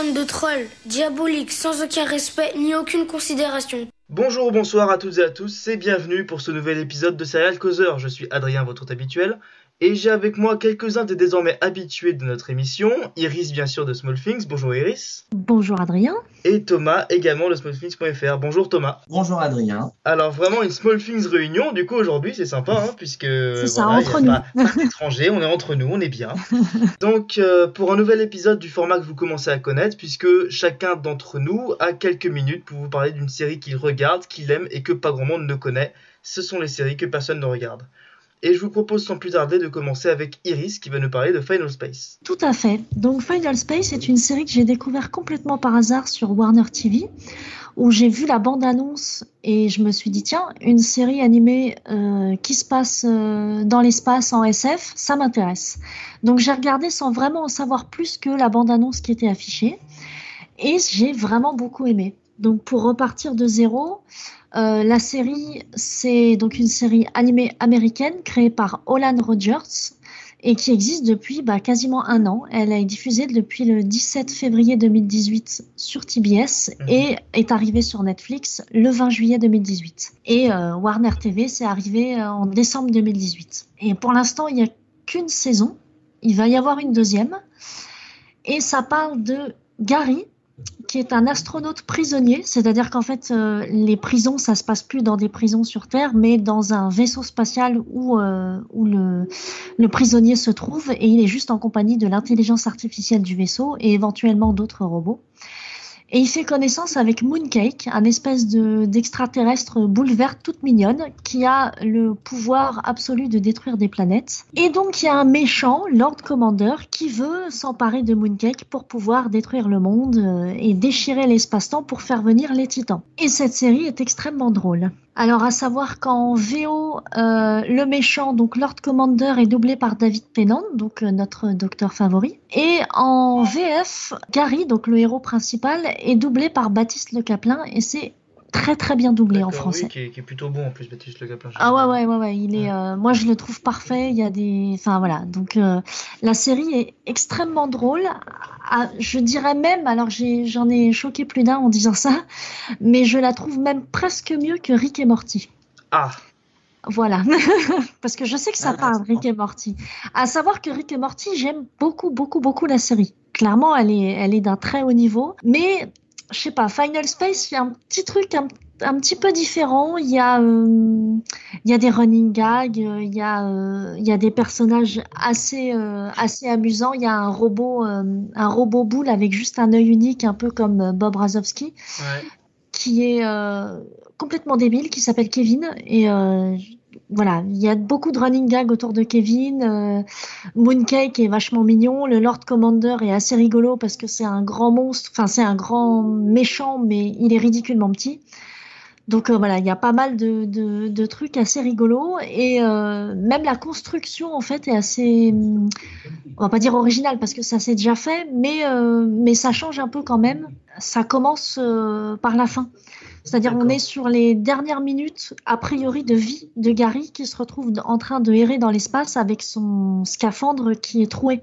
De trolls, diaboliques, sans aucun respect ni aucune considération. Bonjour ou bonsoir à toutes et à tous et bienvenue pour ce nouvel épisode de Serial Causeur. Je suis Adrien, votre hôte habituel, et j'ai avec moi quelques-uns des désormais habitués de notre émission. Iris, bien sûr, de Small Things. Bonjour Iris. Bonjour Adrien. Et Thomas, également de smallthings.fr. Bonjour Thomas. Bonjour Adrien. Alors vraiment une Small Things réunion, du coup aujourd'hui c'est sympa, hein, puisque c'est ça, entre nous. Pas, pas étranger, on est entre nous, on est bien. Donc euh, pour un nouvel épisode du format que vous commencez à connaître, puisque chacun d'entre nous a quelques minutes pour vous parler d'une série qu'il regarde, qu'il aime et que pas grand monde ne connaît. Ce sont les séries que personne ne regarde. Et je vous propose sans plus tarder de commencer avec Iris qui va nous parler de Final Space. Tout à fait. Donc Final Space est une série que j'ai découvert complètement par hasard sur Warner TV où j'ai vu la bande-annonce et je me suis dit tiens, une série animée euh, qui se passe euh, dans l'espace en SF, ça m'intéresse. Donc j'ai regardé sans vraiment en savoir plus que la bande-annonce qui était affichée et j'ai vraiment beaucoup aimé. Donc pour repartir de zéro, euh, la série, c'est donc une série animée américaine créée par Olan Rogers et qui existe depuis bah, quasiment un an. Elle est diffusée depuis le 17 février 2018 sur TBS mmh. et est arrivée sur Netflix le 20 juillet 2018. Et euh, Warner TV, c'est arrivé euh, en décembre 2018. Et pour l'instant, il n'y a qu'une saison. Il va y avoir une deuxième. Et ça parle de Gary, qui est un astronaute prisonnier, c'est-à-dire qu'en fait, euh, les prisons, ça se passe plus dans des prisons sur Terre, mais dans un vaisseau spatial où, euh, où le, le, prisonnier se trouve et il est juste en compagnie de l'intelligence artificielle du vaisseau et éventuellement d'autres robots. Et il fait connaissance avec Mooncake, un espèce de, d'extraterrestre boule verte toute mignonne qui a le pouvoir absolu de détruire des planètes. Et donc il y a un méchant, Lord Commander, qui veut s'emparer de Mooncake pour pouvoir détruire le monde euh, et déchirer l'espace-temps pour faire venir les titans. Et cette série est extrêmement drôle. Alors, à savoir qu'en VO, euh, le méchant, donc Lord Commander, est doublé par David Tennant, donc euh, notre docteur favori. Et en VF, Gary, donc le héros principal, est doublé par Baptiste Le Caplin, et c'est très très bien doublé en français. Oui, qui, est, qui, est, plutôt bon en plus, Baptiste Le Caplin. Ah ouais, ouais, ouais, ouais, il est, euh, moi je le trouve parfait. Il y a des, enfin voilà, donc la série est extrêmement drôle. Ah, je dirais même, alors j'en ai, ai, choqué plus d'un en disant ça, mais je la trouve même presque mieux que Rick et Morty. Ah. Voilà, parce que je sais que ça ah, parle Rick et Morty. À savoir que Rick et Morty, j'aime beaucoup, beaucoup, beaucoup la série. Clairement, elle est, elle est d'un très haut niveau, mais je sais pas, Final Space, il y a un petit truc un, un petit peu différent. Il y a, euh, il y a des running gags, il y a, euh, il y a des personnages assez, euh, assez amusants. Il y a un robot, un robot boule avec juste un œil unique, un peu comme Bob Razowski, ouais. qui est complètement débile, qui s'appelle Kevin et voilà, il y a beaucoup de running gags autour de Kevin. Euh, Mooncake est vachement mignon. Le Lord Commander est assez rigolo parce que c'est un grand monstre. Enfin, c'est un grand méchant, mais il est ridiculement petit. Donc euh, voilà, il y a pas mal de, trucs assez rigolos et euh, même la construction en fait est assez, on va pas dire originale parce que ça s'est déjà fait, mais euh, ça change un peu quand même. Ça commence par la fin. C'est-à-dire on est sur les dernières minutes, a priori, de vie de Gary qui se retrouve en train de errer dans l'espace avec son scaphandre qui est troué.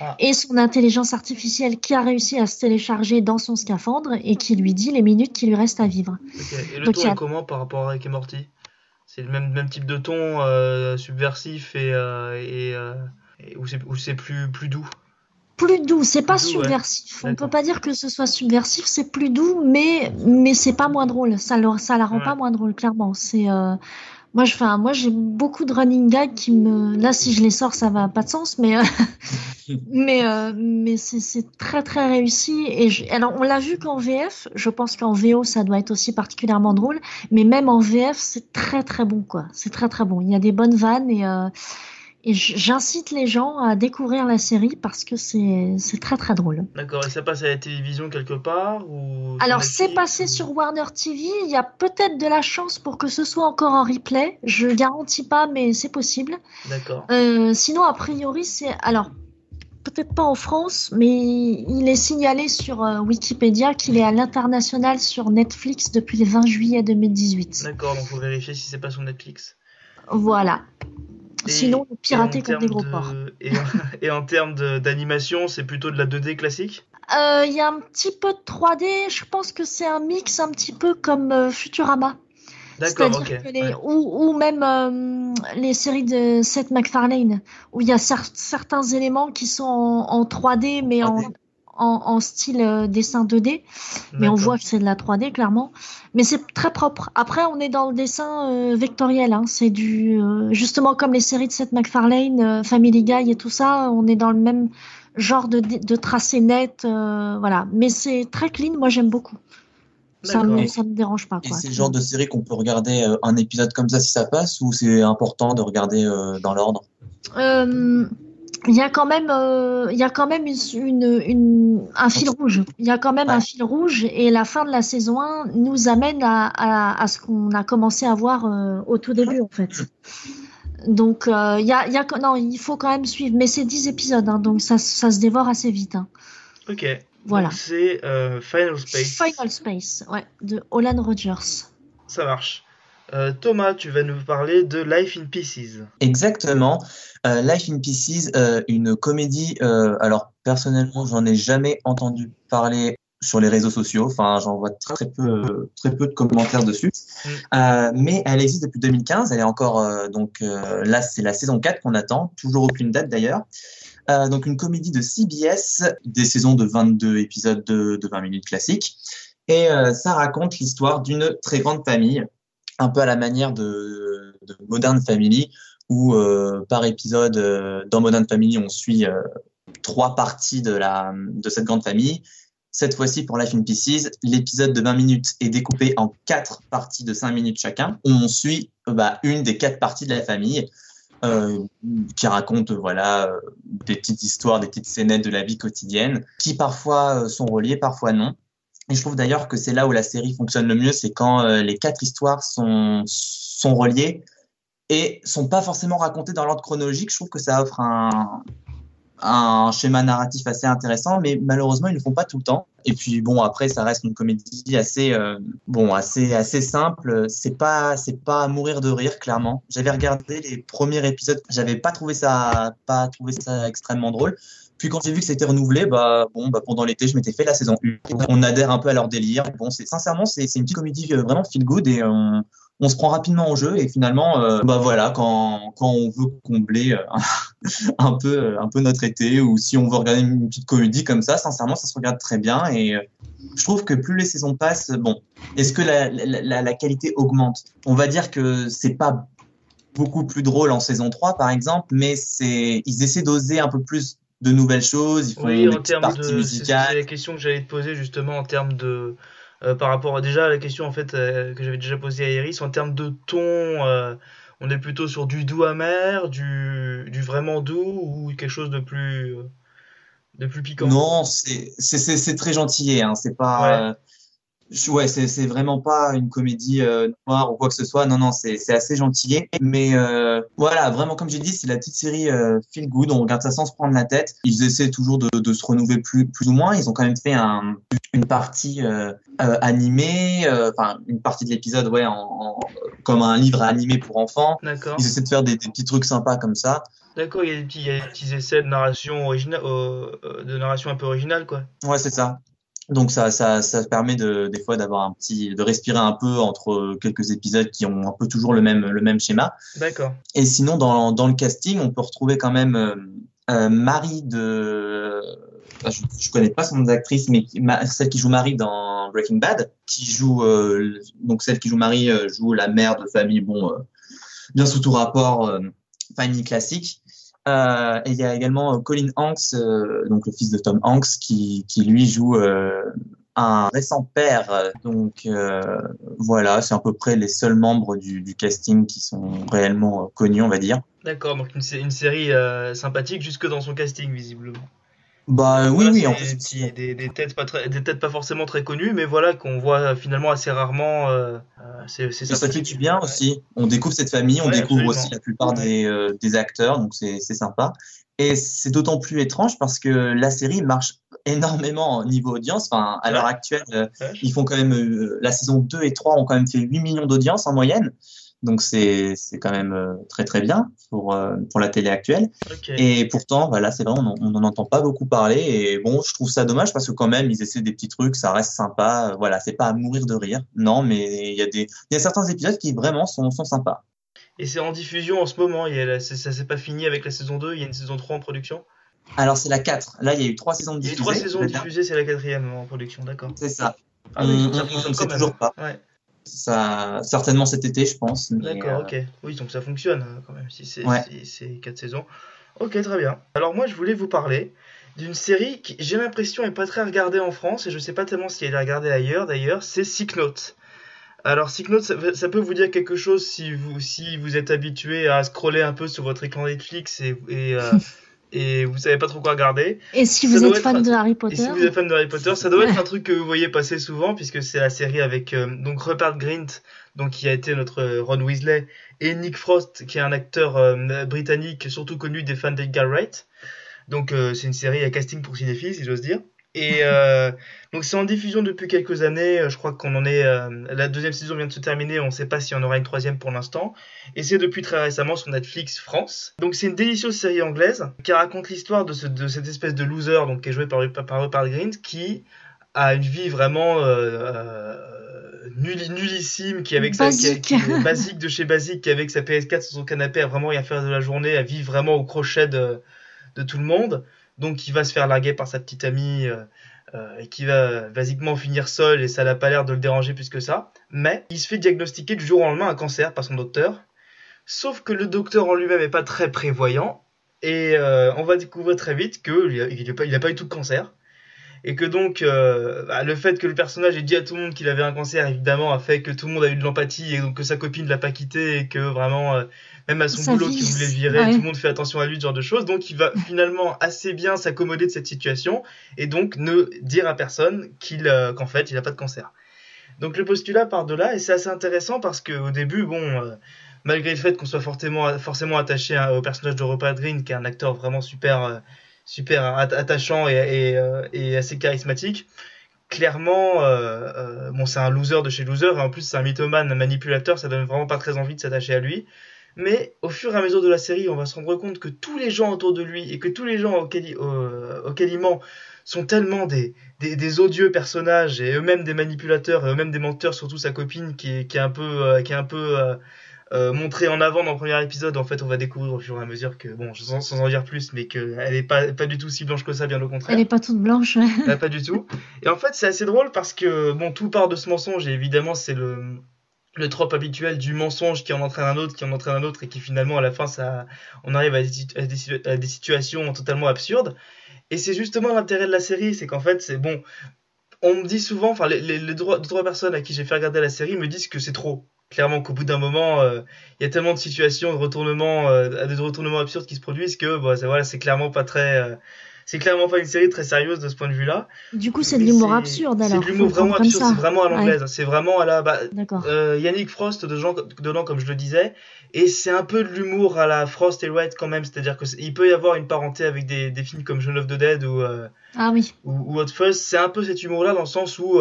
Ah. Et son intelligence artificielle qui a réussi à se télécharger dans son scaphandre et qui lui dit les minutes qui lui restent à vivre. Okay. Et le Donc, ton a... est comment par rapport à Rick et Morty? C'est le même, même type de ton euh, subversif et, euh, et, euh, et où c'est plus, plus doux? Plus doux. C'est pas subversif. Ouais. On peut pas dire que ce soit subversif. C'est plus doux, mais mais c'est pas moins drôle. Ça le, ça la rend ouais. pas moins drôle, clairement. C'est euh... moi, je, enfin, moi, j'ai beaucoup de running gags qui me. Là, si je les sors, ça va pas de sens, mais euh... mais euh... mais c'est très très réussi. Et je... alors, on l'a vu qu'en VF. Je pense qu'en VO, ça doit être aussi particulièrement drôle. Mais même en VF, c'est très très bon, quoi. C'est très très bon. Il y a des bonnes vannes et et j'incite les gens à découvrir la série parce que c'est très très drôle. D'accord, et ça passe à la télévision quelque part ou Alors c'est passé ou... sur Warner TV, il y a peut-être de la chance pour que ce soit encore en replay, je garantis pas mais c'est possible. D'accord. Euh, sinon a priori c'est... Alors peut-être pas en France, mais il est signalé sur euh, Wikipédia qu'il est à l'international sur Netflix depuis le 20 juillet 2018. D'accord, donc faut vérifier si c'est pas sur Netflix. Voilà. Et, Sinon, pirater comme des gros de, porcs. Et, et, en termes d'animation, c'est plutôt de la 2D classique? Euh, Il y a un petit peu de 3D. Je pense que c'est un mix un petit peu comme euh, Futurama. D'accord, C'est-à-dire ok. que les- ouais. ou, ou même euh, les séries de Seth MacFarlane, où il y a cer- certains éléments qui sont en, en 3D, mais en, 3D. En, en style euh, dessin 2D. Mais on voit que c'est de la 3D, clairement. Mais c'est très propre. Après, on est dans le dessin euh, vectoriel. Hein. C'est du. euh, justement, comme les séries de Seth MacFarlane, euh, Family Guy et tout ça, on est dans le même genre de, de tracé net. euh, voilà. Mais c'est très clean. Moi, j'aime beaucoup. Ça me, ça me dérange pas. Et c'est le genre de série qu'on peut regarder euh, un épisode comme ça si ça passe ou c'est important de regarder euh, dans l'ordre? Euh, Il y a quand même, euh, il y a quand même une, une, une- un fil rouge. Il y a quand même Ouais. un fil rouge et la fin de la saison 1 nous amène à, à, à ce qu'on a commencé à voir euh, au tout début en fait. Donc euh, il y a, il y a, non, il faut quand même suivre, mais c'est 10 épisodes, hein, donc ça, ça se dévore assez vite. hein. Ok. Voilà. C'est Final Space. Final Space, ouais, de Olan Rogers. Ça marche. Euh, Thomas, tu vas nous parler de Life in Pieces. Exactement. Euh, Life in Pieces, euh, une comédie. alors personnellement, j'en ai jamais entendu parler sur les réseaux sociaux. Enfin, j'en vois très, très peu, très peu de commentaires dessus. Mm. Euh, mais elle existe depuis 2015. Elle est encore euh, donc euh, là, c'est la saison 4 qu'on attend. Toujours aucune date d'ailleurs. Donc une comédie de CBS, des saisons de 22 épisodes de, de 20 minutes classiques. Et ça raconte l'histoire d'une très grande famille, un peu à la manière de, de Modern Family, où euh, par épisode euh, dans Modern Family, on suit euh, trois parties de, la, de cette grande famille. Cette fois-ci, pour Life in Pieces, l'épisode de 20 minutes est découpé en quatre parties de 5 minutes chacun, on suit euh, bah, une des quatre parties de la famille. Euh, qui raconte voilà euh, des petites histoires, des petites scénettes de la vie quotidienne, qui parfois sont reliées, parfois non. Et je trouve d'ailleurs que c'est là où la série fonctionne le mieux, c'est quand euh, les quatre histoires sont sont reliées et sont pas forcément racontées dans l'ordre chronologique. Je trouve que ça offre un un schéma narratif assez intéressant, mais malheureusement ils ne le font pas tout le temps. Et puis bon après ça reste une comédie assez euh, bon assez assez simple. C'est pas c'est pas à mourir de rire clairement. J'avais regardé les premiers épisodes, j'avais pas trouvé ça pas trouvé ça extrêmement drôle. Puis quand j'ai vu que c'était renouvelé, bah bon, bah pendant l'été, je m'étais fait la saison 1. On adhère un peu à leur délire. Bon, c'est sincèrement, c'est une petite comédie euh, vraiment feel good et on, on se prend rapidement au jeu et finalement, euh, bah voilà, quand quand on veut combler euh, un peu un peu notre été ou si on veut regarder une petite comédie comme ça, sincèrement, ça se regarde très bien et je trouve que plus les saisons passent, bon, est-ce que la, la, la, la qualité augmente? On va dire que c'est pas beaucoup plus drôle en saison 3 par exemple, mais c'est ils essaient d'oser un peu plus de nouvelles choses, ils font Oui, des en termes parties de. Musicales. c'est la question que j'allais te poser justement en termes de. euh, par rapport à déjà à la question en fait euh, que j'avais déjà posée à Iris, en termes de ton, euh, on est plutôt sur du doux amer, du, du vraiment doux ou quelque chose de plus, euh, de plus piquant? Non, c'est c'est c'est c'est très gentillé, hein. C'est pas, euh, je- ouais, c'est c'est vraiment pas une comédie euh, noire ou quoi que ce soit. Non, non, c'est c'est assez gentillé. Mais euh, voilà, vraiment comme j'ai dit, c'est la petite série euh, feel good. On regarde ça sans se prendre la tête. Ils essaient toujours de de se renouveler plus plus ou moins. Ils ont quand même fait un une partie euh, euh, animée, euh, enfin une partie de l'épisode, ouais, en, en- comme un livre animé pour enfants. D'accord. Ils essaient de faire des, des petits trucs sympas comme ça. D'accord, il y a des petits, il y a des petits essais de narration originale, euh, de narration un peu originale quoi. Ouais, c'est ça. Donc ça, ça, ça permet de, des fois d'avoir un petit, de respirer un peu entre quelques épisodes qui ont un peu toujours le même, le même schéma. D'accord. Et sinon, dans, dans le casting, on peut retrouver quand même euh, euh, Marie de, ah, je, je connais pas son nom d'actrice, mais qui- ma- celle qui joue Marie dans Breaking Bad, qui joue, euh, donc celle qui joue Marie euh, joue la mère de famille, bon, euh, bien sous tout rapport, euh, famille classique. Euh, et il y a également euh, Colin Hanks, euh, donc le fils de Tom Hanks, qui, lui joue un récent père. Donc voilà, c'est à peu près les seuls membres du, casting qui sont réellement connus, on va dire. D'accord, donc une, sé- une série sympathique jusque dans son casting visiblement. Bah oui, Voilà, oui, c'est en des, plus. petits- des, des têtes pas très, des têtes pas forcément très connues, mais voilà qu'on voit finalement assez rarement. euh, euh, c'est ça fait sympathique. du bien Ouais. aussi. On découvre cette famille, on Ouais, découvre absolument. aussi la plupart des, euh, des acteurs, donc c'est c'est sympa. Et c'est d'autant plus étrange parce que la série marche énormément au niveau audience. Enfin, à Ouais. l'heure actuelle, euh, ils font quand même, euh, la saison 2 et 3 ont quand même fait 8 millions d'audience en moyenne. Donc c'est c'est quand même euh, très très bien pour euh, pour la télé actuelle. Et pourtant, voilà, c'est vrai, on n'en entend pas beaucoup parler. Et bon, je trouve ça dommage parce que quand même, ils essaient des petits trucs, ça reste sympa. Voilà, c'est pas à mourir de rire. Non, mais il y a des il y a certains épisodes qui vraiment sont sont sympas. Et c'est en diffusion en ce moment. Il y a la- c'est- ça s'est pas fini avec la saison 2. Il y a une saison 3 en production. Alors c'est la 4. Là, il y a eu trois saisons Il y a eu diffusées. trois saisons je veux dire. diffusées, c'est la quatrième en production, d'accord. C'est ça. Ah On- ne sait toujours pas. Ouais. Ça certainement cet été, je pense. D'accord, euh, ok. Oui, donc ça fonctionne euh, quand même, si c'est Ouais. si c'est quatre saisons. Ok, très bien. Alors moi, je voulais vous parler d'une série qui, j'ai l'impression, est pas très regardée en France, et je sais pas tellement si elle est regardée ailleurs, d'ailleurs, c'est Sick Note. Alors, Sick Note, ça, ça peut vous dire quelque chose si vous, si vous êtes habitué à scroller un peu sur votre écran Netflix et, et, euh, et vous savez pas trop quoi regarder. Et si Ça vous êtes fan un- de Harry Et Potter, si vous êtes fan de Harry Potter, ça doit être un truc que vous voyez passer souvent, puisque c'est la série avec euh, donc Rupert Grint, donc qui a été notre euh, Ron Weasley, et Nick Frost, qui est un acteur euh, britannique, surtout connu des fans d'Edgar Wright. Donc euh, c'est une série à casting pour cinéphiles, si j'ose dire. Et euh, donc c'est en diffusion depuis quelques années. euh, Je crois qu'on en est. euh, la deuxième saison vient de se terminer. On ne sait pas s'il y en aura une troisième pour l'instant. Et c'est depuis très récemment sur Netflix France. Donc c'est une délicieuse série anglaise qui raconte l'histoire de, ce- de cette espèce de loser donc qui est joué par, par, par Rupert Grint qui a une vie vraiment euh, euh, nulli- nullissime qui avec sa qui, Basique. qui est basique de chez basique qui avec sa PS4 sur son canapé à vraiment rien faire de la journée à vivre vraiment au crochet de, de tout le monde donc il va se faire larguer par sa petite amie euh, euh, et qui va basiquement finir seul et ça n'a pas l'air de le déranger plus que ça. Mais il se fait diagnostiquer du jour au lendemain un cancer par son docteur. Sauf que le docteur en lui-même est pas très prévoyant et euh, on va découvrir très vite qu'il n'a pas, il a pas eu tout de cancer et que donc euh, bah, le fait que le personnage ait dit à tout le monde qu'il avait un cancer évidemment a fait que tout le monde a eu de l'empathie et donc que sa copine l'a pas quitté et que vraiment euh, même à son boulot qui voulait virer ouais. tout le monde fait attention à lui ce genre de choses donc il va finalement assez bien s'accommoder de cette situation et donc ne dire à personne qu'il euh, qu'en fait il a pas de cancer donc le postulat part de là et c'est assez intéressant parce que au début bon euh, malgré le fait qu'on soit forcément forcément attaché au personnage de Rupert Green qui est un acteur vraiment super euh, super at- attachant euh, et assez charismatique. Clairement, euh, euh, bon, c'est un loser de chez loser, et en plus c'est un mythomane, un manipulateur, ça donne vraiment pas très envie de s'attacher à lui. Mais au fur et à mesure de la série, on va se rendre compte que tous les gens autour de lui et que tous les gens auxquels il, auxquels il ment sont tellement des, des, odieux personnages et eux-mêmes des manipulateurs et eux-mêmes des menteurs, surtout sa copine qui est, qui est un peu, qui est un peu euh, montrée en avant dans le premier épisode. En fait, on va découvrir au fur et à mesure que, bon, sans, sans en dire plus, mais qu'elle est pas, pas du tout si blanche que ça, bien au contraire. elle est pas toute blanche. Bah, pas du tout. Et en fait, c'est assez drôle parce que, bon, tout part de ce mensonge, et évidemment, c'est le, le trope habituel du mensonge qui en entraîne un autre, qui en entraîne un autre, et qui finalement, à la fin, ça, on arrive à des, situ- à des, situ- à des situations totalement absurdes. Et c'est justement l'intérêt de la série, c'est qu'en fait, c'est bon. On me dit souvent, enfin, les, les, les trois, deux, trois personnes à qui j'ai fait regarder la série me disent que c'est trop. Clairement, qu'au bout d'un moment, euh, il y a tellement de situations, de retournements, euh, de retournements absurdes qui se produisent que, c'est voilà, c'est clairement pas très, euh, c'est clairement pas une série très sérieuse de ce point de vue-là. Du coup, c'est de l'humour absurde C'est alors. de l'humour vraiment absurde, c'est vraiment à l'anglaise. C'est vraiment à la. Bah, Yannick Frost dedans, dedans, comme je le disais, et c'est un peu de l'humour à la Frost et Wright quand même, c'est-à-dire que c'est- il peut y avoir une parenté avec des, des films comme Shaun of the Dead ou, Ah oui. ou, ou Hot Fuzz. C'est un peu cet humour-là dans le sens où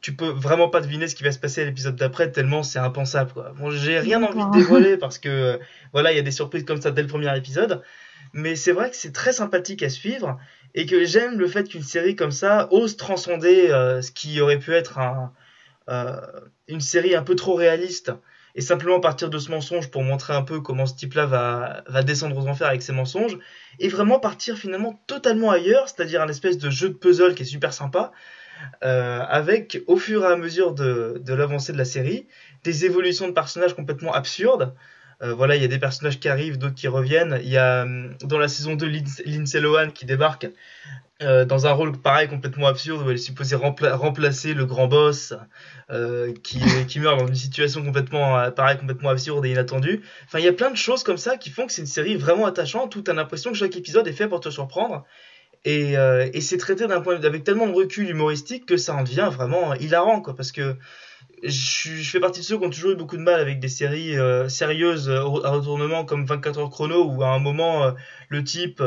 tu peux vraiment pas deviner ce qui va se passer à l'épisode d'après tellement c'est impensable. Quoi. Bon, j'ai rien envie de dévoiler parce que euh, voilà, il y a des surprises comme ça dès le premier épisode, mais c'est vrai que c'est très sympathique à suivre et que j'aime le fait qu'une série comme ça ose transcender euh, ce qui aurait pu être un, euh, une série un peu trop réaliste et simplement partir de ce mensonge pour montrer un peu comment ce type-là va, va descendre aux enfers avec ses mensonges et vraiment partir finalement totalement ailleurs, c'est-à-dire un espèce de jeu de puzzle qui est super sympa, euh, avec au fur et à mesure de, l'avancée de la série, des évolutions de personnages complètement absurdes. Euh, voilà, il y a des personnages qui arrivent, d'autres qui reviennent. Il y a hum, dans la saison 2 Lin- Lindsay Lohan qui débarque euh, dans un rôle pareil complètement absurde où elle est supposée rempla- remplacer le grand boss euh, qui, meurt dans une situation complètement euh, pareil complètement absurde et inattendue. Enfin, il y a plein de choses comme ça qui font que c'est une série vraiment attachante où tu as l'impression que chaque épisode est fait pour te surprendre. Et, euh, et c'est traité d'un point avec tellement de recul humoristique que ça en devient vraiment hilarant quoi parce que je, je fais partie de ceux qui ont toujours eu beaucoup de mal avec des séries euh, sérieuses euh, à retournement comme 24 heures chrono où à un moment le type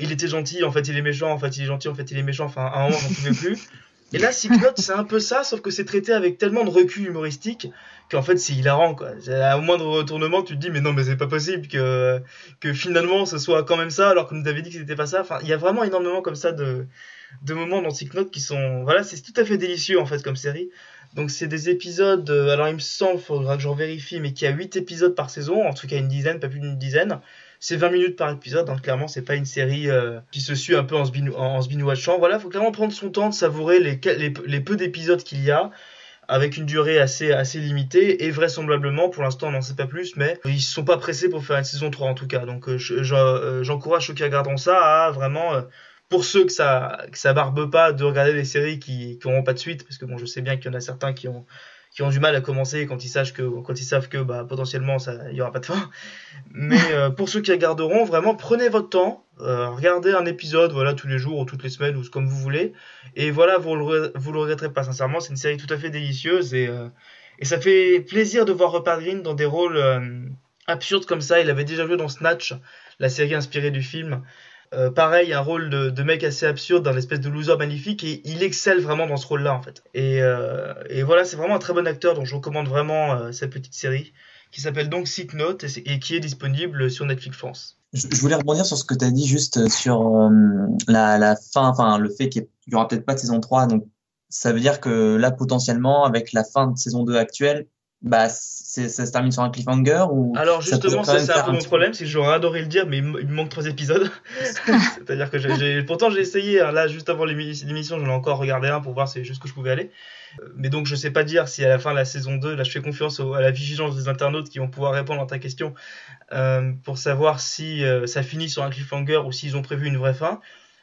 il était gentil en fait il est méchant en fait il est gentil en fait il est méchant enfin à un moment j'en pouvais plus Et là, Note, c'est un peu ça, sauf que c'est traité avec tellement de recul humoristique qu'en fait, c'est hilarant, quoi. À moindre retournement, tu te dis, mais non, mais c'est pas possible que, que finalement, ce soit quand même ça, alors que nous t'avait dit que c'était pas ça. Enfin, il y a vraiment énormément comme ça de, de moments dans Note qui sont, voilà, c'est tout à fait délicieux, en fait, comme série. Donc, c'est des épisodes, euh, alors il me semble, faudra que j'en vérifie, mais qu'il y a 8 épisodes par saison, en tout cas une dizaine, pas plus d'une dizaine c'est 20 minutes par épisode, donc clairement c'est pas une série euh, qui se suit un peu en se, en. Voilà, faut clairement prendre son temps de savourer les, peu d'épisodes qu'il y a avec une durée assez, assez limitée et vraisemblablement, pour l'instant on n'en sait pas plus, mais ils sont pas pressés pour faire une saison 3 en tout cas. Donc euh, euh, j'encourage ceux qui regarderont ça à vraiment, pour ceux que ça, que ça barbe pas, de regarder des séries qui n'auront pas de suite, parce que bon je sais bien qu'il y en a certains qui ont qui ont du mal à commencer quand ils savent que quand ils savent que bah, potentiellement ça il y aura pas de fin. Mais euh, pour ceux qui regarderont, vraiment prenez votre temps, euh, regardez un épisode voilà tous les jours ou toutes les semaines ou comme vous voulez et voilà vous le vous le regretterez pas sincèrement, c'est une série tout à fait délicieuse et euh, et ça fait plaisir de voir Rupert Green dans des rôles absurdes comme ça, il avait déjà joué dans Snatch, la série inspirée du film. Euh, pareil, un rôle de, mec assez absurde, d'un espèce de loser magnifique, et il excelle vraiment dans ce rôle-là, en fait. Et, euh, voilà, c'est vraiment un très bon acteur, donc je recommande vraiment euh, cette petite série, qui s'appelle donc Sick Note, et, qui est disponible sur Netflix France. Je, voulais rebondir sur ce que tu as dit juste sur la, fin, enfin le fait qu'il n'y aura peut-être pas de saison 3, donc ça veut dire que là, potentiellement, avec la fin de saison 2 actuelle, bah, ça se termine sur un cliffhanger ou Alors justement, ça, c'est un peu mon problème, c'est que j'aurais adoré le dire, mais il me manque trois épisodes. C'est-à-dire que j'ai, pourtant j'ai essayé, hein, là juste avant l'émission, j'en ai encore regardé un pour voir c'est jusqu'où je pouvais aller. Euh, mais donc je sais pas dire si à la fin de la saison 2, là je fais confiance à la vigilance des internautes qui vont pouvoir répondre à ta question euh, pour savoir si euh, ça finit sur un cliffhanger ou s'ils ont prévu une vraie fin.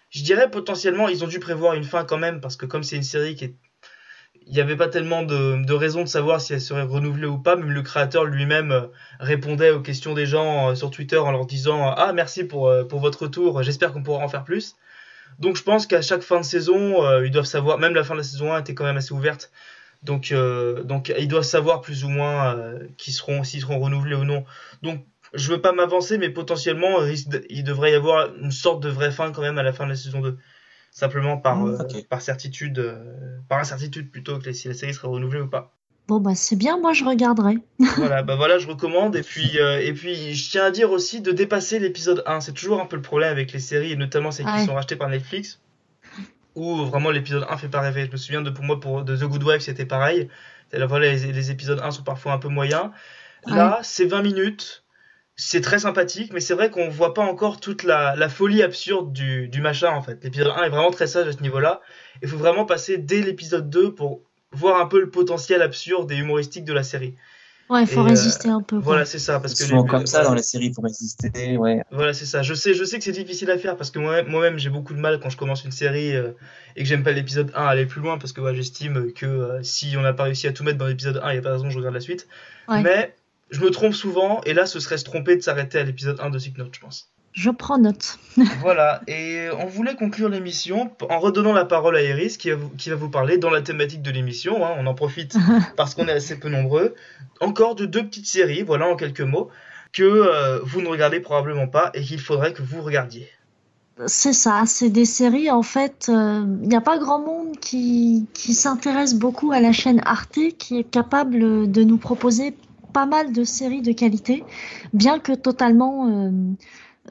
Je dirais potentiellement ils ont dû prévoir une fin quand même parce que comme c'est une série qui est il n'y avait pas tellement de, de raisons de savoir si elle serait renouvelée ou pas. Même le créateur lui-même euh, répondait aux questions des gens euh, sur Twitter en leur disant Ah, merci pour, euh, pour votre retour, j'espère qu'on pourra en faire plus. Donc je pense qu'à chaque fin de saison, ils doivent savoir, même la fin de la saison 1 était quand même assez ouverte. Donc, donc ils doivent savoir plus ou moins qui seront, s'ils seront renouvelés ou non. Donc je veux pas m'avancer, mais potentiellement, il devrait y avoir une sorte de vraie fin quand même à la fin de la saison 2 simplement par, mmh, euh, par certitude, euh, par incertitude plutôt que si la série serait renouvelée ou pas. Bon bah c'est bien, moi je regarderai. voilà, bah voilà, je recommande et puis euh, et puis je tiens à dire aussi de dépasser l'épisode 1, c'est toujours un peu le problème avec les séries et notamment celles qui sont rachetées par Netflix où vraiment l'épisode 1 fait pas rêver. Je me souviens de pour moi pour de The Good Wife, c'était pareil. Voilà, les, les, épisodes 1 sont parfois un peu moyens. Là, c'est 20 minutes c'est très sympathique, mais c'est vrai qu'on voit pas encore toute la, folie absurde du, du machin en fait. L'épisode 1 est vraiment très sage à ce niveau-là. Il faut vraiment passer dès l'épisode 2 pour voir un peu le potentiel absurde et humoristique de la série. Ouais, il faut résister un peu. Voilà, c'est ça. Parce que souvent comme ça dans les séries pour résister, ouais. Voilà, c'est ça. Je sais, je sais que c'est difficile à faire parce que moi-même, j'ai beaucoup de mal quand je commence une série euh, et que j'aime pas l'épisode 1 aller plus loin parce que j'estime que euh, si on n'a pas réussi à tout mettre dans l'épisode 1, il n'y a pas de raison que je regarde la suite. Mais je me trompe souvent, et là, ce serait se tromper de s'arrêter à l'épisode 1 de Sick Note, je pense. Je prends note. voilà, et on voulait conclure l'émission en redonnant la parole à Iris qui va vous, parler dans la thématique de l'émission. Hein, on en profite parce qu'on est assez peu nombreux. Encore de deux petites séries, voilà en quelques mots, que euh, vous ne regardez probablement pas et qu'il faudrait que vous regardiez. C'est ça, c'est des séries en fait. Il euh, n'y a pas grand monde qui, qui s'intéresse beaucoup à la chaîne Arte qui est capable de nous proposer pas mal de séries de qualité, bien que totalement euh,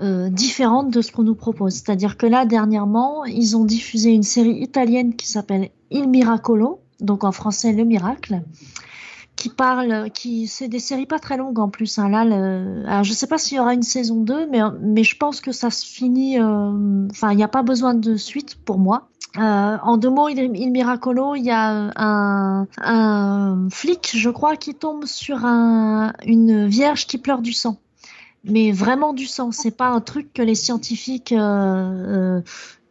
euh, différentes de ce qu'on nous propose. C'est-à-dire que là, dernièrement, ils ont diffusé une série italienne qui s'appelle Il Miracolo, donc en français Le Miracle, qui parle, qui c'est des séries pas très longues en plus. Hein. Là, le, alors je sais pas s'il y aura une saison 2, mais, mais je pense que ça se finit. Euh, enfin, il n'y a pas besoin de suite pour moi. Euh, en deux mots, il, Miracolo, il y a un, flic, je crois, qui tombe sur un, une vierge qui pleure du sang. Mais vraiment du sang. C'est pas un truc que les scientifiques euh,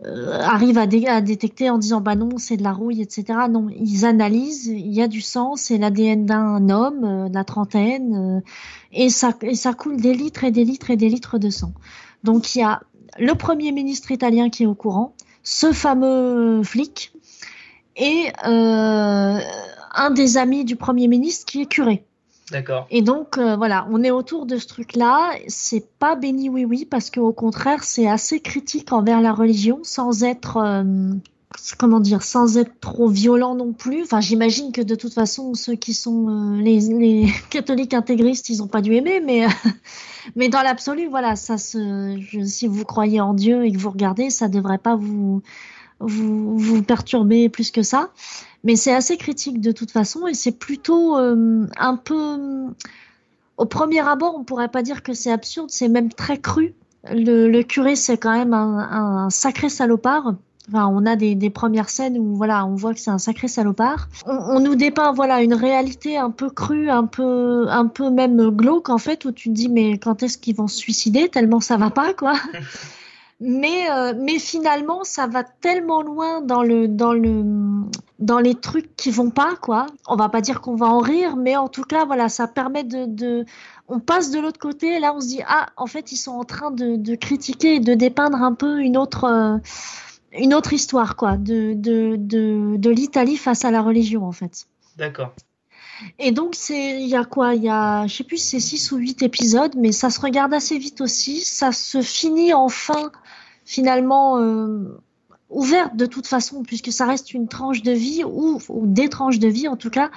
euh, arrivent à, à, détecter en disant bah non, c'est de la rouille, etc. Non, ils analysent. Il y a du sang, c'est l'ADN d'un homme, de la trentaine, et ça et ça coule des litres et des litres et des litres de sang. Donc il y a le premier ministre italien qui est au courant ce fameux flic et euh, un des amis du Premier ministre qui est curé. D'accord. Et donc euh, voilà, on est autour de ce truc-là. C'est pas béni oui oui parce qu'au contraire c'est assez critique envers la religion sans être euh, comment dire, sans être trop violent non plus. Enfin, j'imagine que de toute façon, ceux qui sont euh, les, catholiques intégristes, ils n'ont pas dû aimer, mais, mais dans l'absolu, voilà, ça se, si vous croyez en Dieu et que vous regardez, ça devrait pas vous, vous, vous perturber plus que ça. Mais c'est assez critique de toute façon et c'est plutôt euh, un peu. Au premier abord, on pourrait pas dire que c'est absurde, c'est même très cru. Le, curé, c'est quand même un sacré salopard Enfin, on a des, des, premières scènes où voilà, on voit que c'est un sacré salopard. On, on, nous dépeint voilà une réalité un peu crue, un peu un peu même glauque en fait, où tu te dis mais quand est-ce qu'ils vont se suicider? Tellement ça va pas quoi. mais euh, mais finalement ça va tellement loin dans le dans le dans les trucs qui vont pas quoi. On va pas dire qu'on va en rire, mais en tout cas voilà, ça permet de, de on passe de l'autre côté. Là, on se dit ah en fait ils sont en train de, de critiquer et de dépeindre un peu une autre euh, une autre histoire, quoi, de, de, de, de l'Italie face à la religion, en fait. D'accord. Et donc, c'est, il y a quoi Il y a, je sais plus, c'est 6 ou 8 épisodes, mais ça se regarde assez vite aussi. Ça se finit enfin, finalement, euh, ouverte de toute façon, puisque ça reste une tranche de vie, ou, ou des tranches de vie en tout cas,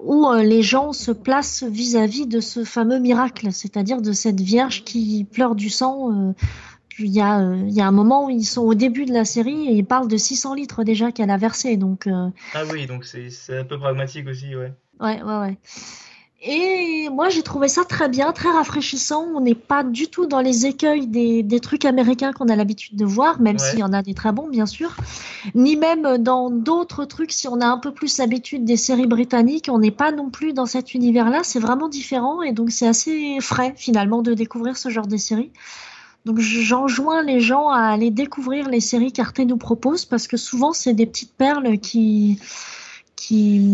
où euh, les gens se placent vis-à-vis -vis de ce fameux miracle, c'est-à-dire de cette Vierge qui pleure du sang. Euh, il y, a, il y a un moment où ils sont au début de la série et ils parlent de 600 litres déjà qu'elle a versé. Donc, euh... Ah oui, donc c'est un peu pragmatique aussi, ouais. Ouais, ouais, ouais. Et moi, j'ai trouvé ça très bien, très rafraîchissant. On n'est pas du tout dans les écueils des, des trucs américains qu'on a l'habitude de voir, même ouais. s'il y en a des très bons, bien sûr. Ni même dans d'autres trucs, si on a un peu plus l'habitude des séries britanniques, on n'est pas non plus dans cet univers-là. C'est vraiment différent et donc c'est assez frais, finalement, de découvrir ce genre de séries. Donc j'enjoins les gens à aller découvrir les séries qu'Arte nous propose parce que souvent c'est des petites perles qui qui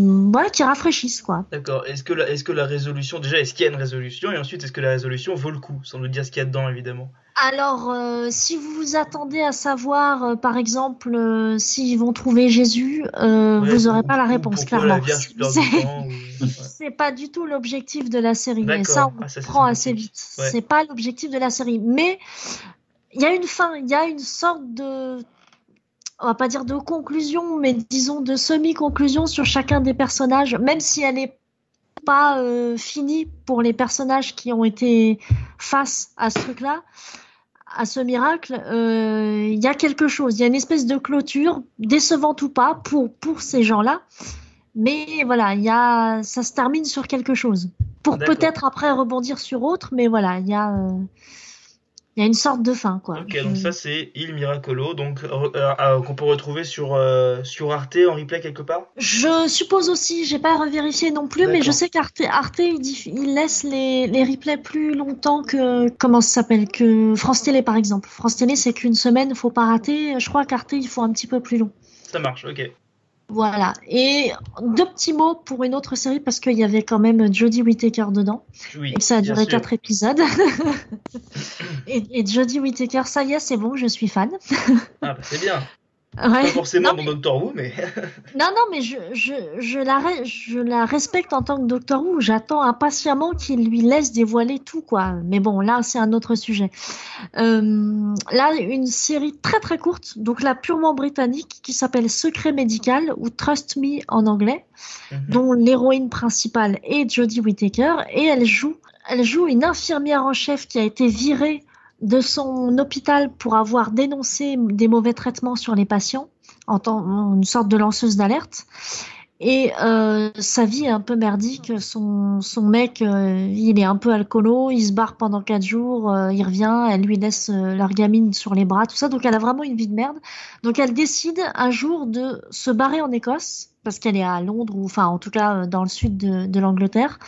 qui rafraîchissent quoi. D'accord. Est-ce que la, est-ce que la résolution déjà est-ce qu'il y a une résolution? Et ensuite est-ce que la résolution vaut le coup? Sans nous dire ce qu'il y a dedans évidemment. Alors, euh, si vous vous attendez à savoir, euh, par exemple, euh, s'ils vont trouver Jésus, ouais, vous n'aurez pas la réponse, clairement. C'est pas du tout l'objectif de la série. Et ça, on ah, ça, prend assez vite. Ouais. C'est pas l'objectif de la série. Mais il y a une fin, il y a une sorte de on va pas dire de conclusion, mais disons de semi-conclusion sur chacun des personnages, même si elle est pas finie pour les personnages qui ont été face à ce truc-là à ce miracle, il euh, y a quelque chose, il y a une espèce de clôture, décevante ou pas, pour, pour ces gens-là. Mais voilà, y a, ça se termine sur quelque chose. Pour peut-être après rebondir sur autre, mais voilà, il y a. Euh, il y a une sorte de fin quoi. Ok, donc ça c'est Il Miracolo, donc euh, euh, qu'on peut retrouver sur euh, sur Arte en replay quelque part? Je suppose aussi, j'ai pas revérifié non plus, mais je sais qu'Arte Arte il laisse les, les replays plus longtemps que comment ça s'appelle que France Télé par exemple. France Télé c'est qu'une semaine, faut pas rater. Je crois qu'Arte il faut un petit peu plus long. Ça marche, ok. Voilà. Et deux petits mots pour une autre série parce qu'il y avait quand même Jodie Whittaker dedans. Oui, et ça a duré quatre épisodes. et, et Jodie Whittaker, ça y est, c'est bon, je suis fan. ah, bah, c'est bien. Ouais. Pas forcément non, mais... dans Doctor Who, mais. non, non, mais je, je, je, la, je la respecte en tant que Doctor Who. J'attends impatiemment qu'il lui laisse dévoiler tout, quoi. Mais bon, là, c'est un autre sujet. Euh, là, une série très très courte, donc là, purement britannique, qui s'appelle Secret médical ou Trust Me en anglais, mm -hmm. dont l'héroïne principale est Jodie Whittaker, et elle joue, elle joue une infirmière en chef qui a été virée de son hôpital pour avoir dénoncé des mauvais traitements sur les patients en tant une sorte de lanceuse d'alerte. Et euh, sa vie est un peu merdique. Son, son mec, euh, il est un peu alcoolo, il se barre pendant quatre jours, euh, il revient, elle lui laisse euh, leur gamine sur les bras, tout ça. Donc elle a vraiment une vie de merde. Donc elle décide un jour de se barrer en Écosse, parce qu'elle est à Londres, ou enfin en tout cas dans le sud de, de l'Angleterre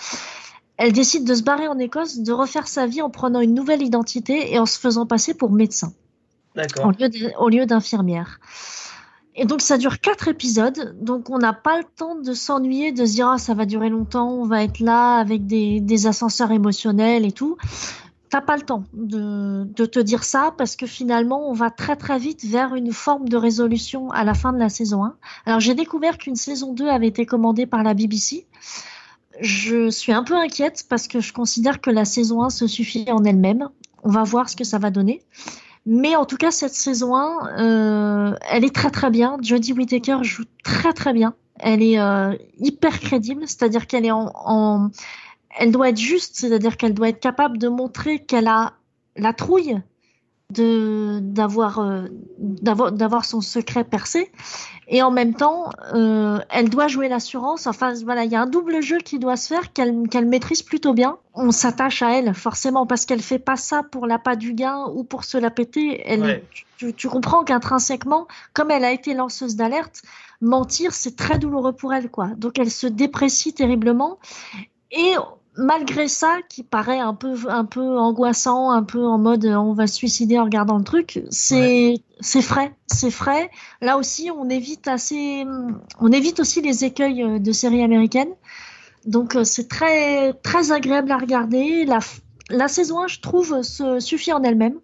elle décide de se barrer en Écosse, de refaire sa vie en prenant une nouvelle identité et en se faisant passer pour médecin. D'accord. Au lieu d'infirmière. Et donc ça dure quatre épisodes, donc on n'a pas le temps de s'ennuyer, de se dire ah, ça va durer longtemps, on va être là avec des, des ascenseurs émotionnels et tout. T'as pas le temps de, de te dire ça parce que finalement on va très très vite vers une forme de résolution à la fin de la saison 1. Alors j'ai découvert qu'une saison 2 avait été commandée par la BBC je suis un peu inquiète parce que je considère que la saison 1 se suffit en elle-même. On va voir ce que ça va donner. Mais en tout cas, cette saison 1, euh, elle est très très bien. Jodie Whittaker joue très très bien. Elle est euh, hyper crédible, c'est-à-dire qu'elle est en, en, elle doit être juste, c'est-à-dire qu'elle doit être capable de montrer qu'elle a la trouille de d'avoir euh, d'avoir d'avoir son secret percé. Et en même temps euh, elle doit jouer l'assurance. Enfin voilà il y a un double jeu qui doit se faire qu'elle qu'elle maîtrise plutôt bien. On s'attache à elle forcément parce qu'elle fait pas ça pour la pas du gain ou pour se la péter. Elle Ouais. tu, tu comprends qu'intrinsèquement comme elle a été lanceuse d'alerte mentir c'est très douloureux pour elle quoi. Donc elle se déprécie terriblement. Et malgré ça, qui paraît un peu, un peu angoissant, un peu en mode euh, on va se suicider en regardant le truc, c'est c'est frais, c'est frais. Là aussi, on évite assez, on évite aussi les écueils euh, de séries américaines. Donc euh, c'est très très agréable à regarder. La saison 1, je trouve, se suffit en elle-même.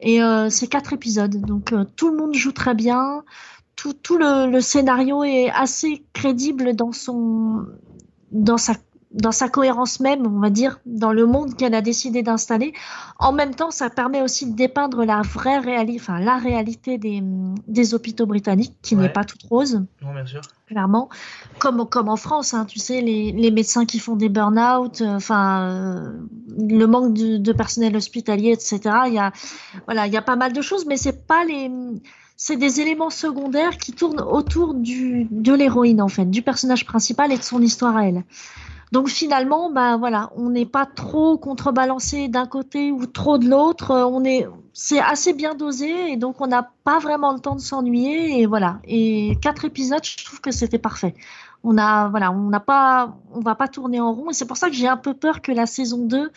Et euh, c'est quatre épisodes, donc euh, tout le monde joue très bien. Tout, tout le, le scénario est assez crédible dans son dans sa dans sa cohérence même, on va dire, dans le monde qu'elle a décidé d'installer. En même temps, ça permet aussi de dépeindre la vraie réalité, enfin la réalité des, des hôpitaux britanniques, qui Ouais. n'est pas toute rose, Non, bien sûr. clairement. Comme, comme en France, hein, tu sais, les, les médecins qui font des burn-out, euh, enfin, euh, le manque de, de personnel hospitalier, etc. Il y a, voilà, il y a pas mal de choses, mais c'est pas les, c'est des éléments secondaires qui tournent autour du, de l'héroïne, en fait, du personnage principal et de son histoire à elle. Donc finalement, bah voilà, on n'est pas trop contrebalancé d'un côté ou trop de l'autre. Euh, On est, c'est assez bien dosé et donc on n'a pas vraiment le temps de s'ennuyer et voilà. Et quatre épisodes, je trouve que c'était parfait. On a, voilà, on n'a pas, on va pas tourner en rond et c'est pour ça que j'ai un peu peur que la saison 2,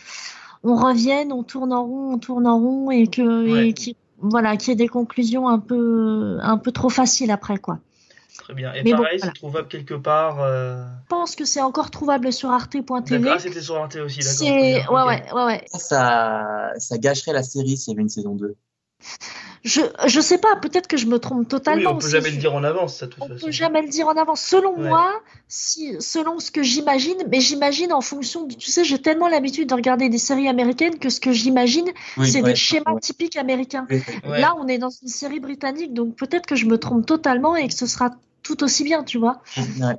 on revienne, on tourne en rond, on tourne en rond et que, Ouais. et voilà, qu'il y ait des conclusions un peu, un peu trop faciles après quoi. Très bien. Et Mais bon, pareil, voilà. c'est trouvable quelque part. euh, Je pense que c'est encore trouvable sur arte.tv. D'accord. Ah, c'était sur Arte aussi, d'accord. Ouais, ouais, ouais, ouais. Ça, ça gâcherait la série s'il y avait une saison 2. Je, je sais pas, peut-être que je me trompe Oui, totalement. on peut jamais le dire en avance, ça, de toute On façon. peut jamais le dire en avance. Selon Ouais. moi, si, selon ce que j'imagine, mais j'imagine en fonction de, tu sais, j'ai tellement l'habitude de regarder des séries américaines que ce que j'imagine, Oui, c'est ouais. des schémas typiques américains. Oui. Ouais. Là, on est dans une série britannique, donc peut-être que je me trompe totalement et que ce sera tout aussi bien, tu vois. Ouais.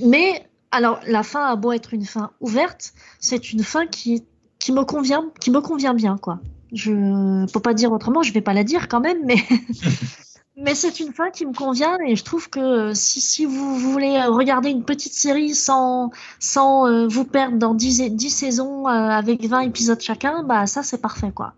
Mais, alors, la fin a beau être une fin ouverte, c'est une fin qui, qui me convient, qui me convient bien, quoi. Je peux pas dire autrement, je vais pas la dire quand même, mais, mais c'est une fin qui me convient et je trouve que si, si vous voulez regarder une petite série sans, sans euh, vous perdre dans 10, et- 10 saisons euh, avec 20 épisodes chacun, bah, ça, c'est parfait, quoi.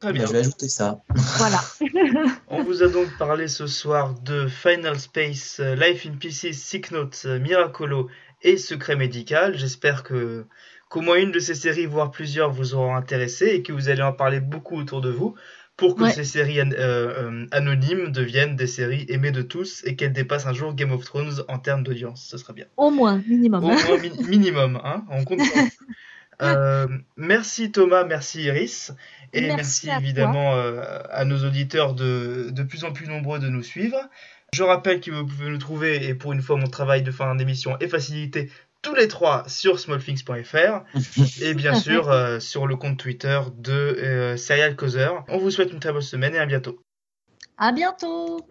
Très Bah, bien. je vais ajouter ça. Voilà. On vous a donc parlé ce soir de Final Space, euh, Life in Pieces, Sick Note, Miracolo et Secret Médical. J'espère que qu'au moins une de ces séries, voire plusieurs, vous auront intéressé et que vous allez en parler beaucoup autour de vous pour que Ouais. ces séries an- euh, euh, anonymes deviennent des séries aimées de tous et qu'elles dépassent un jour Game of Thrones en termes d'audience. Ce serait bien. Au moins, minimum. Au moins mi- minimum, hein, on compte. Euh, merci Thomas, merci Iris, et Merci merci, à toi. évidemment euh, à nos auditeurs de, de plus en plus nombreux de nous suivre. Je rappelle que vous pouvez nous trouver, et pour une fois mon travail de fin d'émission est facilité, tous les trois sur smallthings.fr et bien sûr euh, sur le compte Twitter de euh, Serial Causeur. On vous souhaite une très bonne semaine et à bientôt. À bientôt.